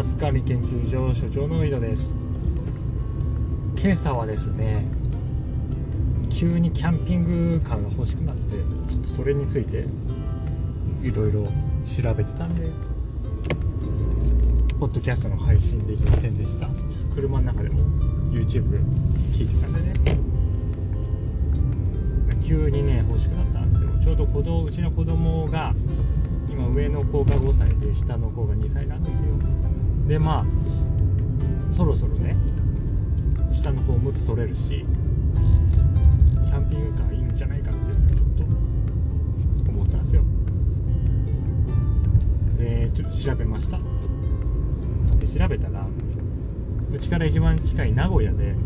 サスカリ研究所所長の井戸です。今朝はですね急にキャンピングカーが欲しくなってちょっとそれについていろいろ調べてたんでポッドキャストの配信できませんでした。車の中でも YouTube 聞いてたんでね。急にね欲しくなったんですよ。ちょうど子供うちの子供が今上の子が5歳で下の子が2歳なんですよ。でまあそろそろね下の子おむつ取れるしキャンピングカーいいんじゃないかっていうちょっと思ったんですよ。でちょっと調べました。で調べたらうちから一番近い名古屋で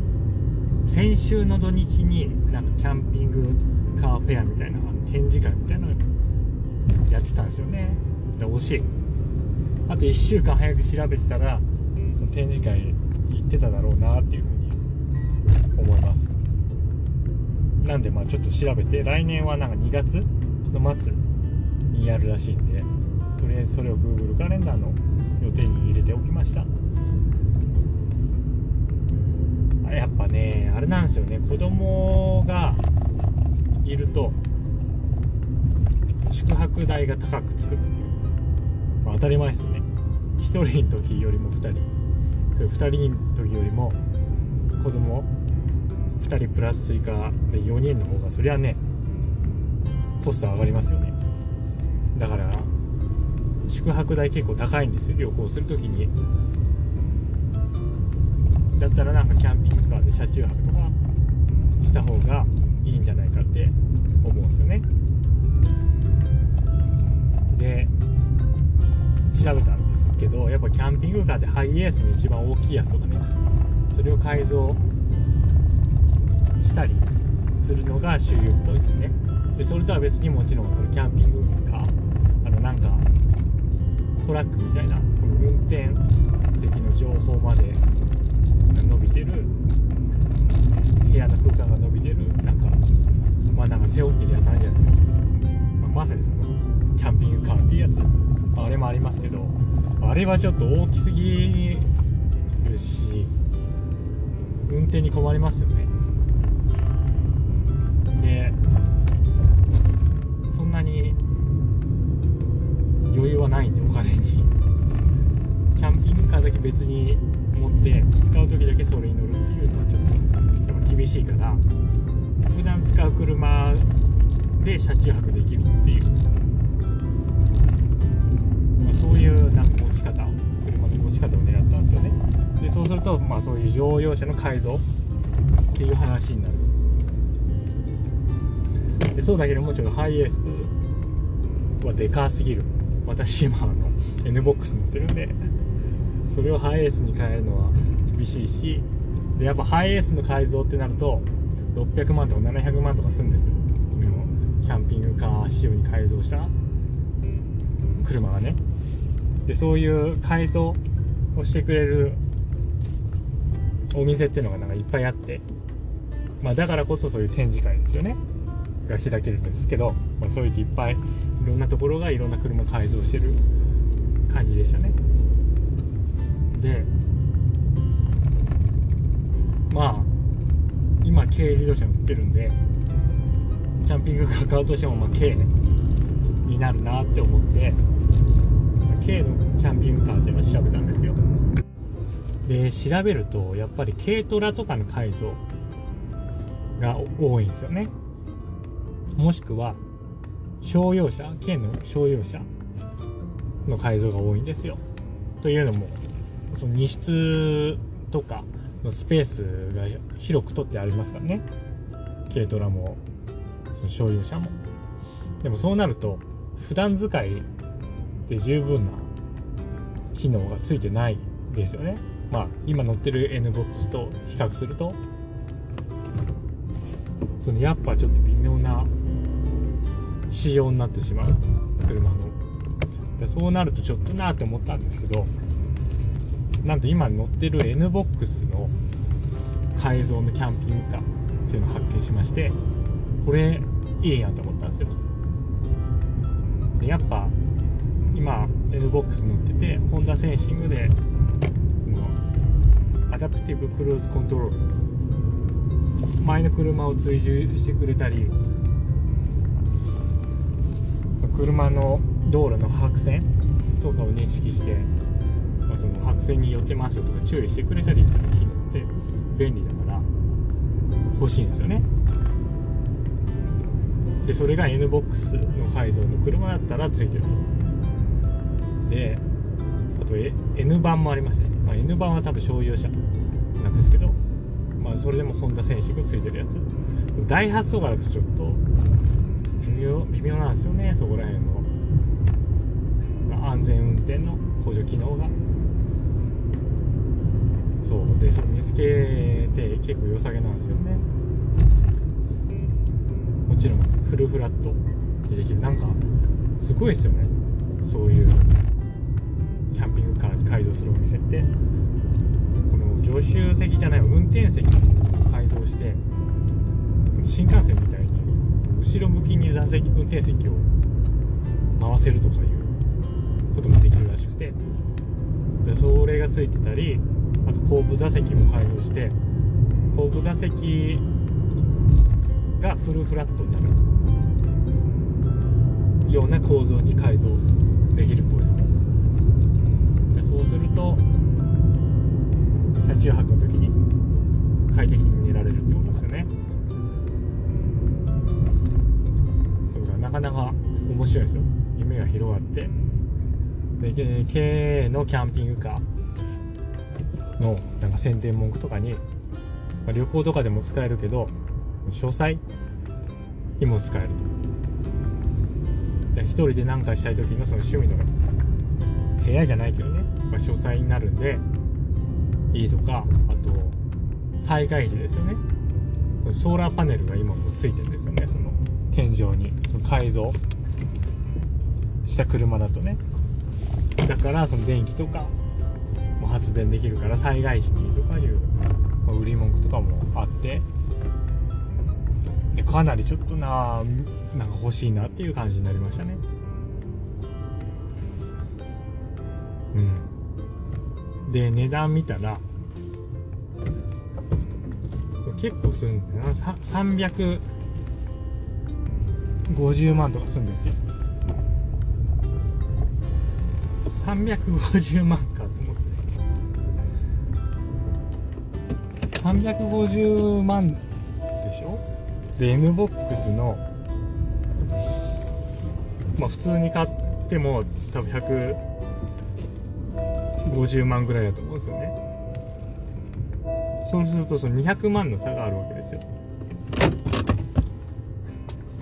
先週の土日になんかキャンピングカーフェアみたいな展示会みたいなのやってたんですよね。で惜しいあと1週間早く調べてたら展示会行ってただろうなっていうふうに思います。なんでまあちょっと調べて来年はなんか2月の末にやるらしいんでとりあえずそれを Google カレンダーの予定に入れておきました。やっぱねあれなんですよね。子供がいると宿泊代が高くつくっていう、まあ、当たり前ですよね。1人の時よりも2人。2人の時よりも子供。2人プラス追加で4人の方がそりゃねコスト上がりますよね。だから宿泊代結構高いんですよ。旅行する時に。だったらなんかキャンピングカーで車中泊とかした方がいいんじゃないかって思うんですよね。で調べたんですけどやっぱキャンピングカーでハイエースの一番大きいやつとかねそれを改造したりするのが主流っぽいですね。でそれとは別にもちろんそのキャンピングカーあのなんかトラックみたいな運転席の情報まで伸びてる部屋の空間が伸びてるなんかまあなんか背負ってるやつあるじゃないですか、まあ、まさにそのキャンピングカーっていうやつ。あれもありますけどあれはちょっと大きすぎるし運転に困りますよね。でそんなに余裕はないんでお金に。キャンピングカーだけ別に持って使う時だけそれに乗るっていうのはちょっとやっぱ厳しいから普段使う車で車中泊できるっていう、そういうなんか持ち方車の持ち方を狙ったんですよね。でそうするとまあそういう乗用車の改造っていう話になる。でそうだけどもちろんハイエースはでかすぎる。私今あの NBOX 乗ってるんで。それをハイエースに変えるのは厳しいし。でやっぱハイエースの改造ってなると600万とか700万とかするんですよ。それをキャンピングカー仕様に改造した車がね。でそういう改造をしてくれるお店っていうのがなんかいっぱいあって。まあだからこそそういう展示会ですよね。が開けるんですけど、まあ、そういっていっぱいいろんなところがいろんな車改造してる感じでしたね。でまあ今軽自動車乗ってるんでキャンピングカー買うとしてもまあ軽になるなって思って軽のキャンピングカーっていうのを調べたんですよ。で調べるとやっぱり軽トラとかの改造が多いんですよね。もしくは商用車軽の商用車の改造が多いんですよ。というのもその荷室とかのスペースが広く取ってありますからね。軽トラもその商用車も。でもそうなると普段使いで十分な機能がついてないですよね。まあ今乗ってる NBOX と比較すると。そのやっぱちょっと微妙な仕様になってしまう。車の。でそうなるとちょっとなって思ったんですけど。なんと今乗ってる NBOX の改造のキャンピングカーっていうのを発見しまして。これいいやんと思ったんですよ。でやっぱ今 NBOX 乗っててホンダセンシングでアダプティブクルーズコントロール前の車を追従してくれたり車の道路の白線とかを認識して、まあ、その白線に寄ってますよとか注意してくれたりする機能って便利だから欲しいんですよね。でそれが NBOX の改造の車だったらついてると。であと N 版もありましてね、まあ、N 版は多分商用車なんですけどまあそれでもホンダ選手がついてるやつ。ダイハツとかだとちょっと微妙微妙なんですよね。そこら辺の。安全運転の補助機能が。そう。でそれ見つけて結構良さげなんですよね。もちろんフルフラット。にできる。なんかすごいですよね。そういうキャンピングカーに改造するお店って。この助手席じゃない運転席改造して新幹線みたいに後ろ向きに座席運転席を回せるとかいうこともできるらしくて。でそれがついてたりあと後部座席も改造して後部座席がフルフラットになる。ような構造に改造できるっぽいですね。そうすると車中泊の時に快適に寝られるってことですよね。そうだなかなか面白いですよ。夢が広がって。で経営のキャンピングカーのなんか宣伝文句とかに、まあ、旅行とかでも使えるけど書斎？にも使える。一人で何かしたい時のその趣味とか。部屋じゃないけどね、まあ、書斎になるんで。いいとか。あと災害時ですよね。ソーラーパネルが今もついてるんですよね。その天井に。改造。した車だとね。だからその電気とか。も発電できるから災害時にとかいう、売り文句とかもあって。かなりちょっとななんか欲しいなっていう感じになりましたね。うん。で値段見たら結構するんだよな。350万とかすんですよ。350万かと思って。350万でしょ？で MBOX のまあ普通に買っても多分150万ぐらいだと思うんですよねそうするとその200万の差があるわけですよ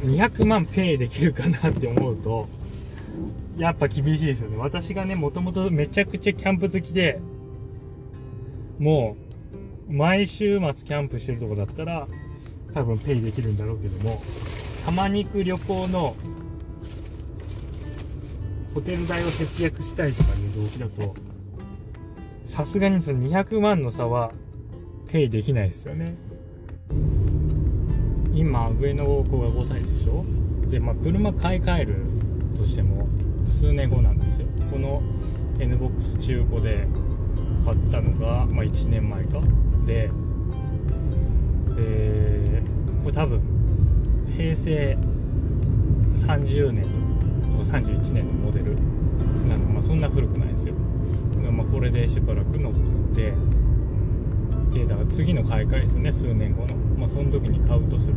200万ペイできるかなって思うとやっぱ厳しいですよね。私がね、もともとめちゃくちゃキャンプ好きで、もう、毎週末キャンプしてるとこだったら、多分ペイできるんだろうけども、たまに行く旅行の、ホテル代を節約したいとかいう動機だと、さすがにその200万の差は、ペイできないですよね。今、上の子が5歳でしょ？で、まあ、車買い替えるとしても、数年後なんですよ。この NBOX 中古で買ったのが、まあ、1年前か。でえー、これ多分平成30年とか31年のモデルなのまあそんな古くないですよ。まあ、これでしばらく乗ってでだから次の買い替えですよね。数年後の。まあその時に買うとする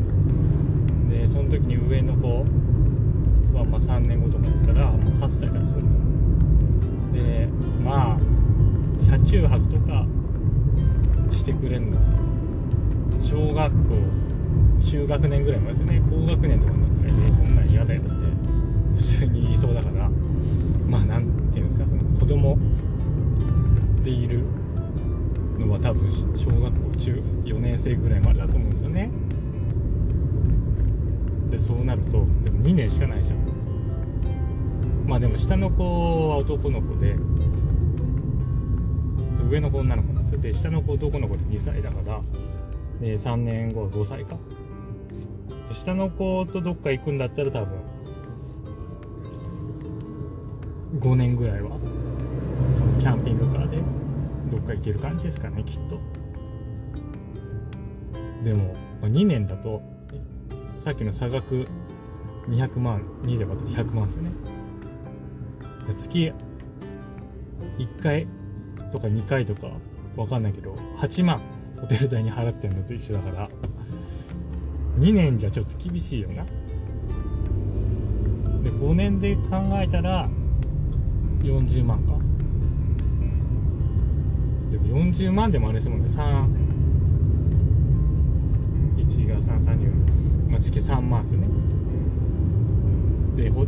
でその時に上の子はま3年後とかだったらもう8歳だとすると。でまあ車中泊とかしてくれるの。小学校中学年ぐらいまでね。高学年とかになったらえそんなん嫌だよって普通に言いそうだからまあ何ていうんですか子供でいるのは多分小学校中4年生ぐらいまでだと思うんですよね。でそうなるとでも2年しかないじゃん。まあでも下の子は男の子で上の子女の子なんですよ。で下の子男の子で2歳だからで3年後は5歳か。下の子とどっか行くんだったら多分5年ぐらいはそのキャンピングカーでどっか行ける感じですかねきっと。でも、2年だとさっきの差額200万2で割って100万ですよね。月1回とか2回とかわかんないけど8万ホテル代に払ってんのと一緒だから。2年じゃちょっと厳しいよな。で5年で考えたら40万か。でも40万でもあれですもんね。3 1が332まあ月3万ですよね。でほ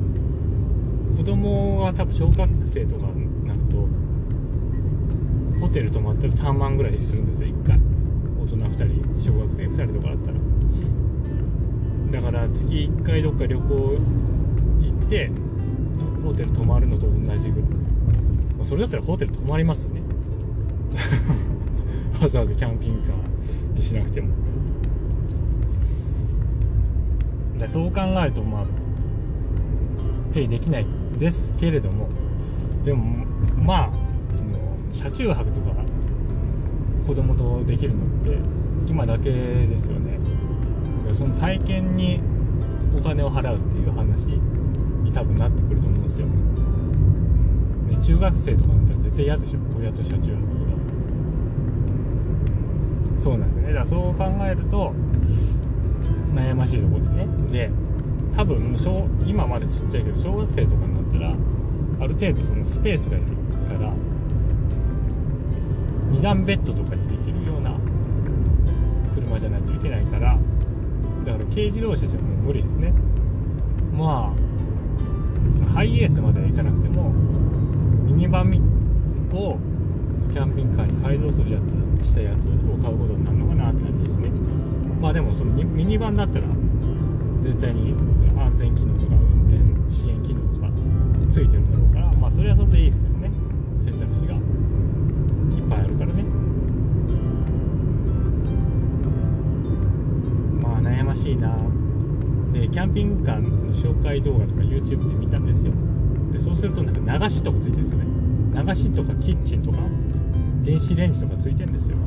子供は多分小学生とかになるとホテル泊まったら3万ぐらいするんですよ。1回。大人2人小学生2人とかだったら。だから月1回どっか旅行行ってホテル泊まるのと同じぐらい、それだったらホテル泊まりますよね。わざわざキャンピングカーにしなくても。そう考えるとまあペイできないですけれども。でもまあその車中泊とか子供とできるのって今だけですよね。その体験にお金を払うっていう話に多分なってくると思うんですよ、ね、中学生とかだったら絶対嫌でしょ。親と車中泊とか。そうなんですね。だからそう考えると悩ましいところですね。で多分小今までちっちゃいけど小学生とかになったらある程度そのスペースがいるから2段ベッドとかにできるような車じゃないといけないからだから軽自動車じゃもう無理ですね。まあそのハイエースまでは行かなくてもミニバンをキャンピングカーに改造するやつしたやつを買うことになるのかなって感じですね。まあでもそのミニバンだったら絶対に安全機能とか運転支援機能とかついてるんだろうからまあそれはそれでいいですましいな。でキャンピングカーの紹介動画とか YouTube で見たんですよ。でそうするとなんか流しとかついてるんですよね。流しとかキッチンとか電子レンジとかついてるんですよ。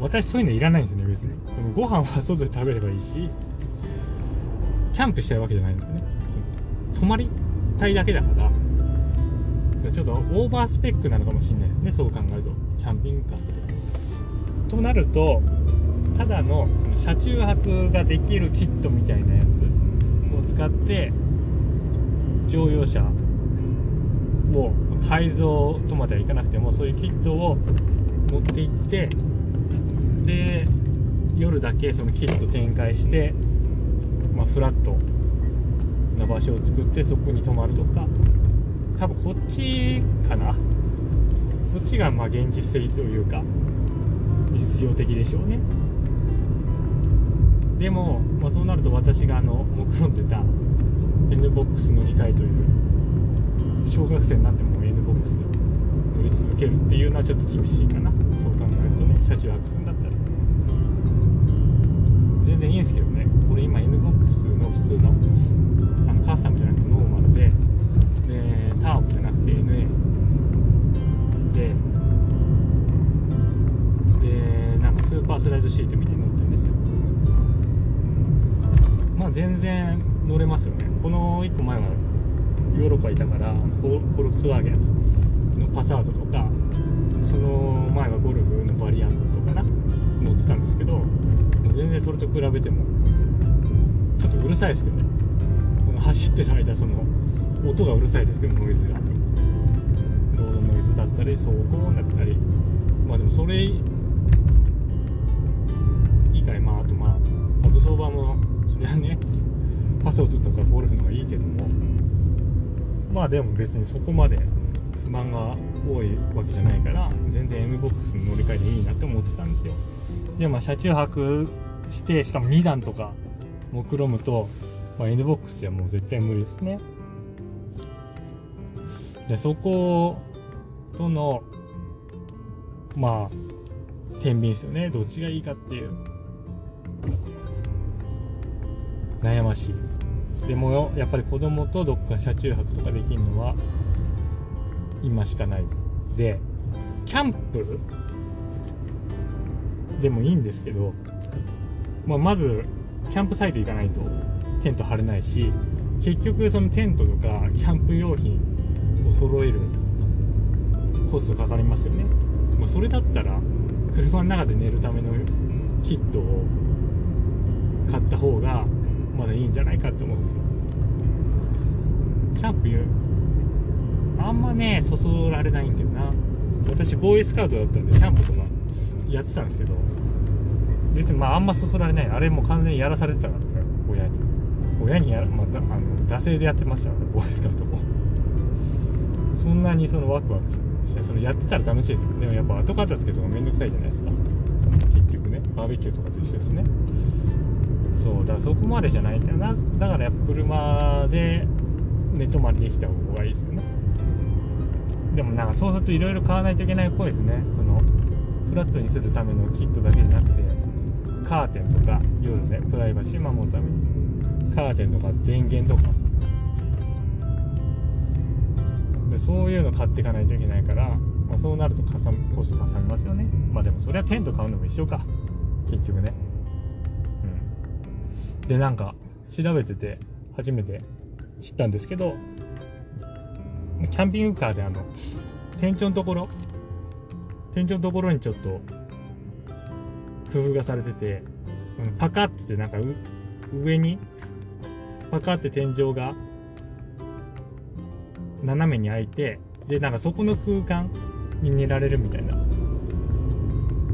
私そういうのいらないんですよね別に。ご飯は外で食べればいいしキャンプしたいわけじゃないんですね。泊まりたいだけだから。ちょっとオーバースペックなのかもしれないですねそう考えると。キャンピングカーって。となるとただのその車中泊ができるキットみたいなやつを使って乗用車を改造とまではいかなくてもそういうキットを持って行ってで夜だけそのキット展開して、まあ、フラットな場所を作ってそこに泊まるとか。多分こっちかな。こっちがま現実的というか実用的でしょうね。でも、まあ、そうなると私があの目論んでた NBOX 乗り換えという小学生になっても NBOX 乗り続けるっていうのはちょっと厳しいかな。そう考えるとね車中泊するんだったら。全然いいんですけどね。これ今 NBOX の普通のあのカスタムじゃなくてノーマルででターボじゃなくて NA ででなんかスーパースライドシートみたいに乗ってるんですよ。全然乗れますよね。この1個前はヨーロッパいたからフォルクスワーゲンのパサードとかその前はゴルフのバリアントとかな乗ってたんですけど全然それと比べてもちょっとうるさいですけどね。この走ってる間その音がうるさいですけどノイズが。ロードノイズだったり走行だったり。まあでもそれ以外まああとまあアブソーバーもりゃね。パソットとかゴルフの方がいいけども。まあでも別にそこまで不満が多いわけじゃないから全然 MBOX に乗り換えでいいなって思ってたんですよ。でまあ車中泊してしかも2段とか目論むと、まあ、NBOX じゃもう絶対無理ですね。でそことのまあ天秤ですよね。どっちがいいかっていう。悩ましい。でもやっぱり子供とどっか車中泊とかできるのは今しかない。でキャンプでもいいんですけど、まあ、まずキャンプサイト行かないとテント張れないし結局そのテントとかキャンプ用品を揃えるコストかかりますよね、まあ、それだったら車の中で寝るためのキットを買った方がまだいいんじゃないかって思うんですよ。キャンプあんまねそそられないんだよな。私ボーイスカウトだったんでキャンプとかやってたんですけど。別にまああんまそそられない。あれも完全にやらされてたから親に。親にやら、まあ、あの惰性でやってましたからボーイスカウトも。そんなにそのワクワクしてそのやってたら楽しいです。でもやっぱ後片付けとかめんどくさいじゃないですか。結局ね。バーベキューとかと一緒ですね。そうだからそこまでじゃないんだよな。だからやっぱ車で寝泊まりできた方がいいですよね。でもなんかそうするといろいろ買わないといけないっぽいですね。そのフラットにするためのキットだけじゃなくてカーテンとか夜ねプライバシー守るためにカーテンとか電源とか。でそういうの買っていかないといけないから、まあ、そうなるとかさコストかさみますよね。まあでもそれはテント買うのも一緒か。結局ね。でなんか調べてて初めて知ったんですけどキャンピングカーであの天井のところ天井のところにちょっと工夫がされててパカッてなんか上にパカって天井が斜めに開いてでなんかそこの空間に寝られるみたいな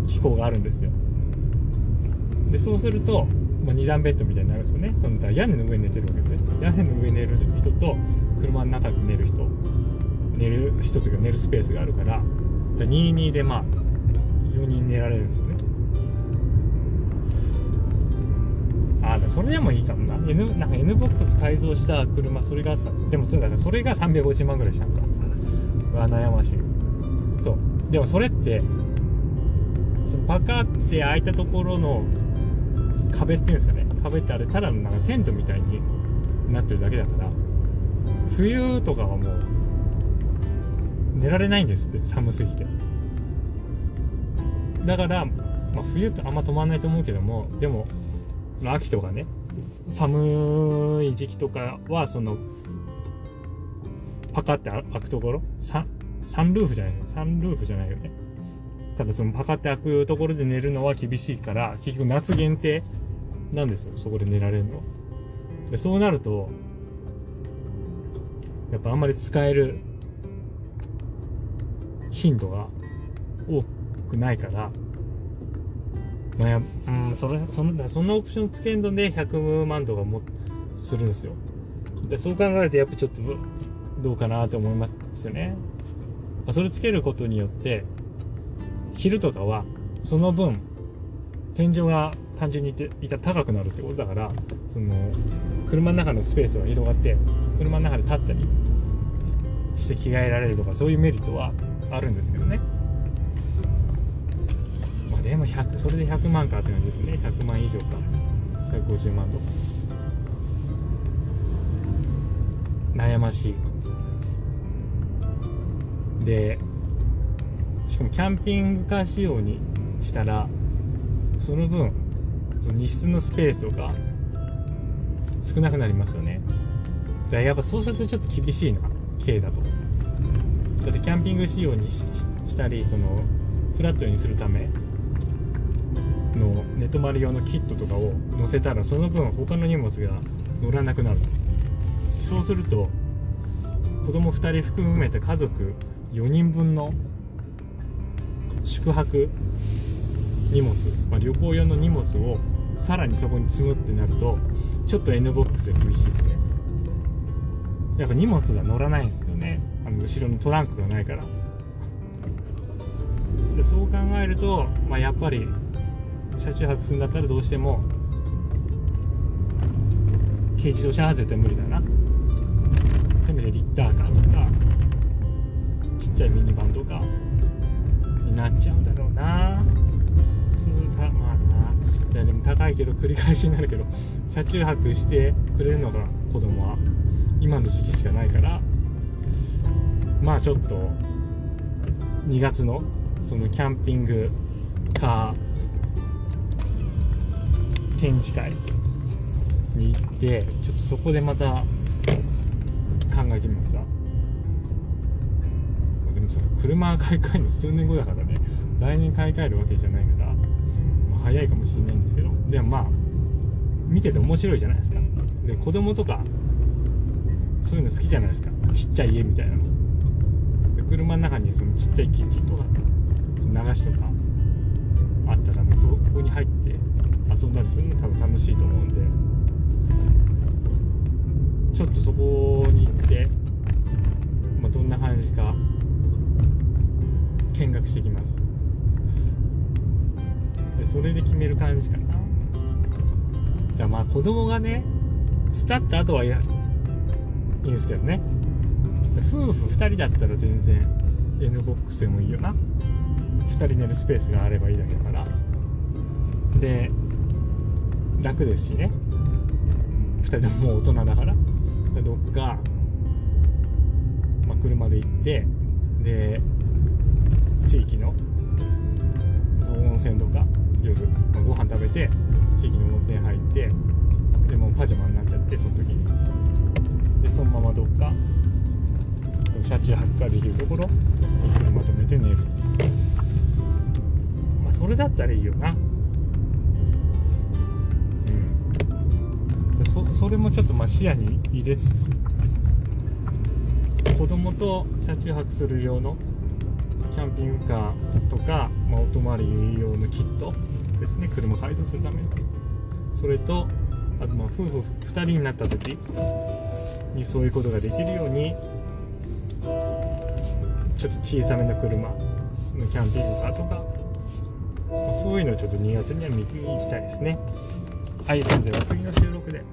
機構があるんですよ。でそうすると、まあ、2段ベッドみたいになるんですよね。その屋根の上に寝てるわけですね。屋根の上に寝る人と車の中で寝る人。寝る人というか寝るスペースがあるから。22でまあ4人寝られるんですよね。ああそれでもいいかもな。N なんか NBOX 改造した車それがあったんですでもそれだからそれが350万ぐらいしたんかうわ悩ましい。そう。でもそれってそのパカって開いたところの壁っていうんですかね。壁ってあれただのなんかテントみたいになってるだけだから冬とかはもう寝られないんですって寒すぎて。だから、まあ、冬ってあんま止まんないと思うけどもでもその秋とかね寒い時期とかはそのパカって開くところササンルーフじゃないサンルーフじゃないよね。ただそのパカって開くところで寝るのは厳しいから結局夏限定なんですよそこで寝られるのでそうなるとやっぱあんまり使える頻度が多くないからまあや、うん、それ、その、そのオプションつけるので100万とかもするんですよ。で、そう考えるとやっぱちょっとどうかなと思いますよね。それつけることによって、昼とかはその分、天井が単純にいた高くなるってことだから、その、車の中のスペースが広がって、車の中で立ったりして着替えられるとか、そういうメリットはあるんですけどね。でも100それで100万かって感じですね。100万以上か。150万とか。悩ましい。でしかもキャンピングカー仕様にしたらその分その荷室のスペースとか少なくなりますよね。だからやっぱそうするとちょっと厳しいな軽だと。だってキャンピング仕様にしたりそのフラットにするための寝泊まり用のキットとかを載せたらその分他の荷物が乗らなくなる。そうすると子供2人含めて家族4人分の宿泊荷物、まあ、旅行用の荷物をさらにそこに積むってなるとちょっと N ボックスで厳しいですね。やっぱ荷物が乗らないんですよね。あの後ろのトランクがないから。でそう考えると、まあ、やっぱり車中泊するんだったらどうしても軽自動車は絶対無理だな。せめてリッターカーとかちっちゃいミニバンとか。になっちゃうんだろうな。そうたまあな。いやでも高いけど繰り返しになるけど車中泊してくれるのが子供は今の時期しかないから。まあちょっと2月のそのキャンピングカー展示会に行ってちょっとそこでまた考えてみますわ。もさ車買い替えるの数年後だからね来年買い替えるわけじゃないから、まあ早いかもしれないんですけどでもまあ見てて面白いじゃないですか。で子供とかそういうの好きじゃないですか。ちっちゃい家みたいなの。で車の中にそのちっちゃいキッチンとか流しとかあったらもうそこに入って遊んだりするの多分楽しいと思うんで。ちょっとそこに行って、まあ、どんな感じか見学してきます。でそれで決める感じかな。じゃあまあ子供がね巣立った後はいいんですけどね。夫婦2人だったら全然 N ボックスでもいいよな。2人寝るスペースがあればいいだけだから。で楽ですしね。2人とももう大人だから。でどっか、まあ、車で行ってで地域のそう温泉とか夜、まあ、ご飯食べて地域の温泉入ってでもパジャマになっちゃってその時に。でそのままどっか車中泊ができるところ車止めて寝る。まあそれだったらいいよな。うん。そそれもちょっとまあ視野に入れつつ子供と車中泊する用のキャンピングカーとか、まあ、お泊まり用のキットですね。車改造するため。のそれとあとまあ夫婦2人になった時にそういうことができるようにちょっと小さめの車のキャンピングカーとか、まあそういうのをちょっと2月には見に行きたいですね。はいそれでは次の収録で。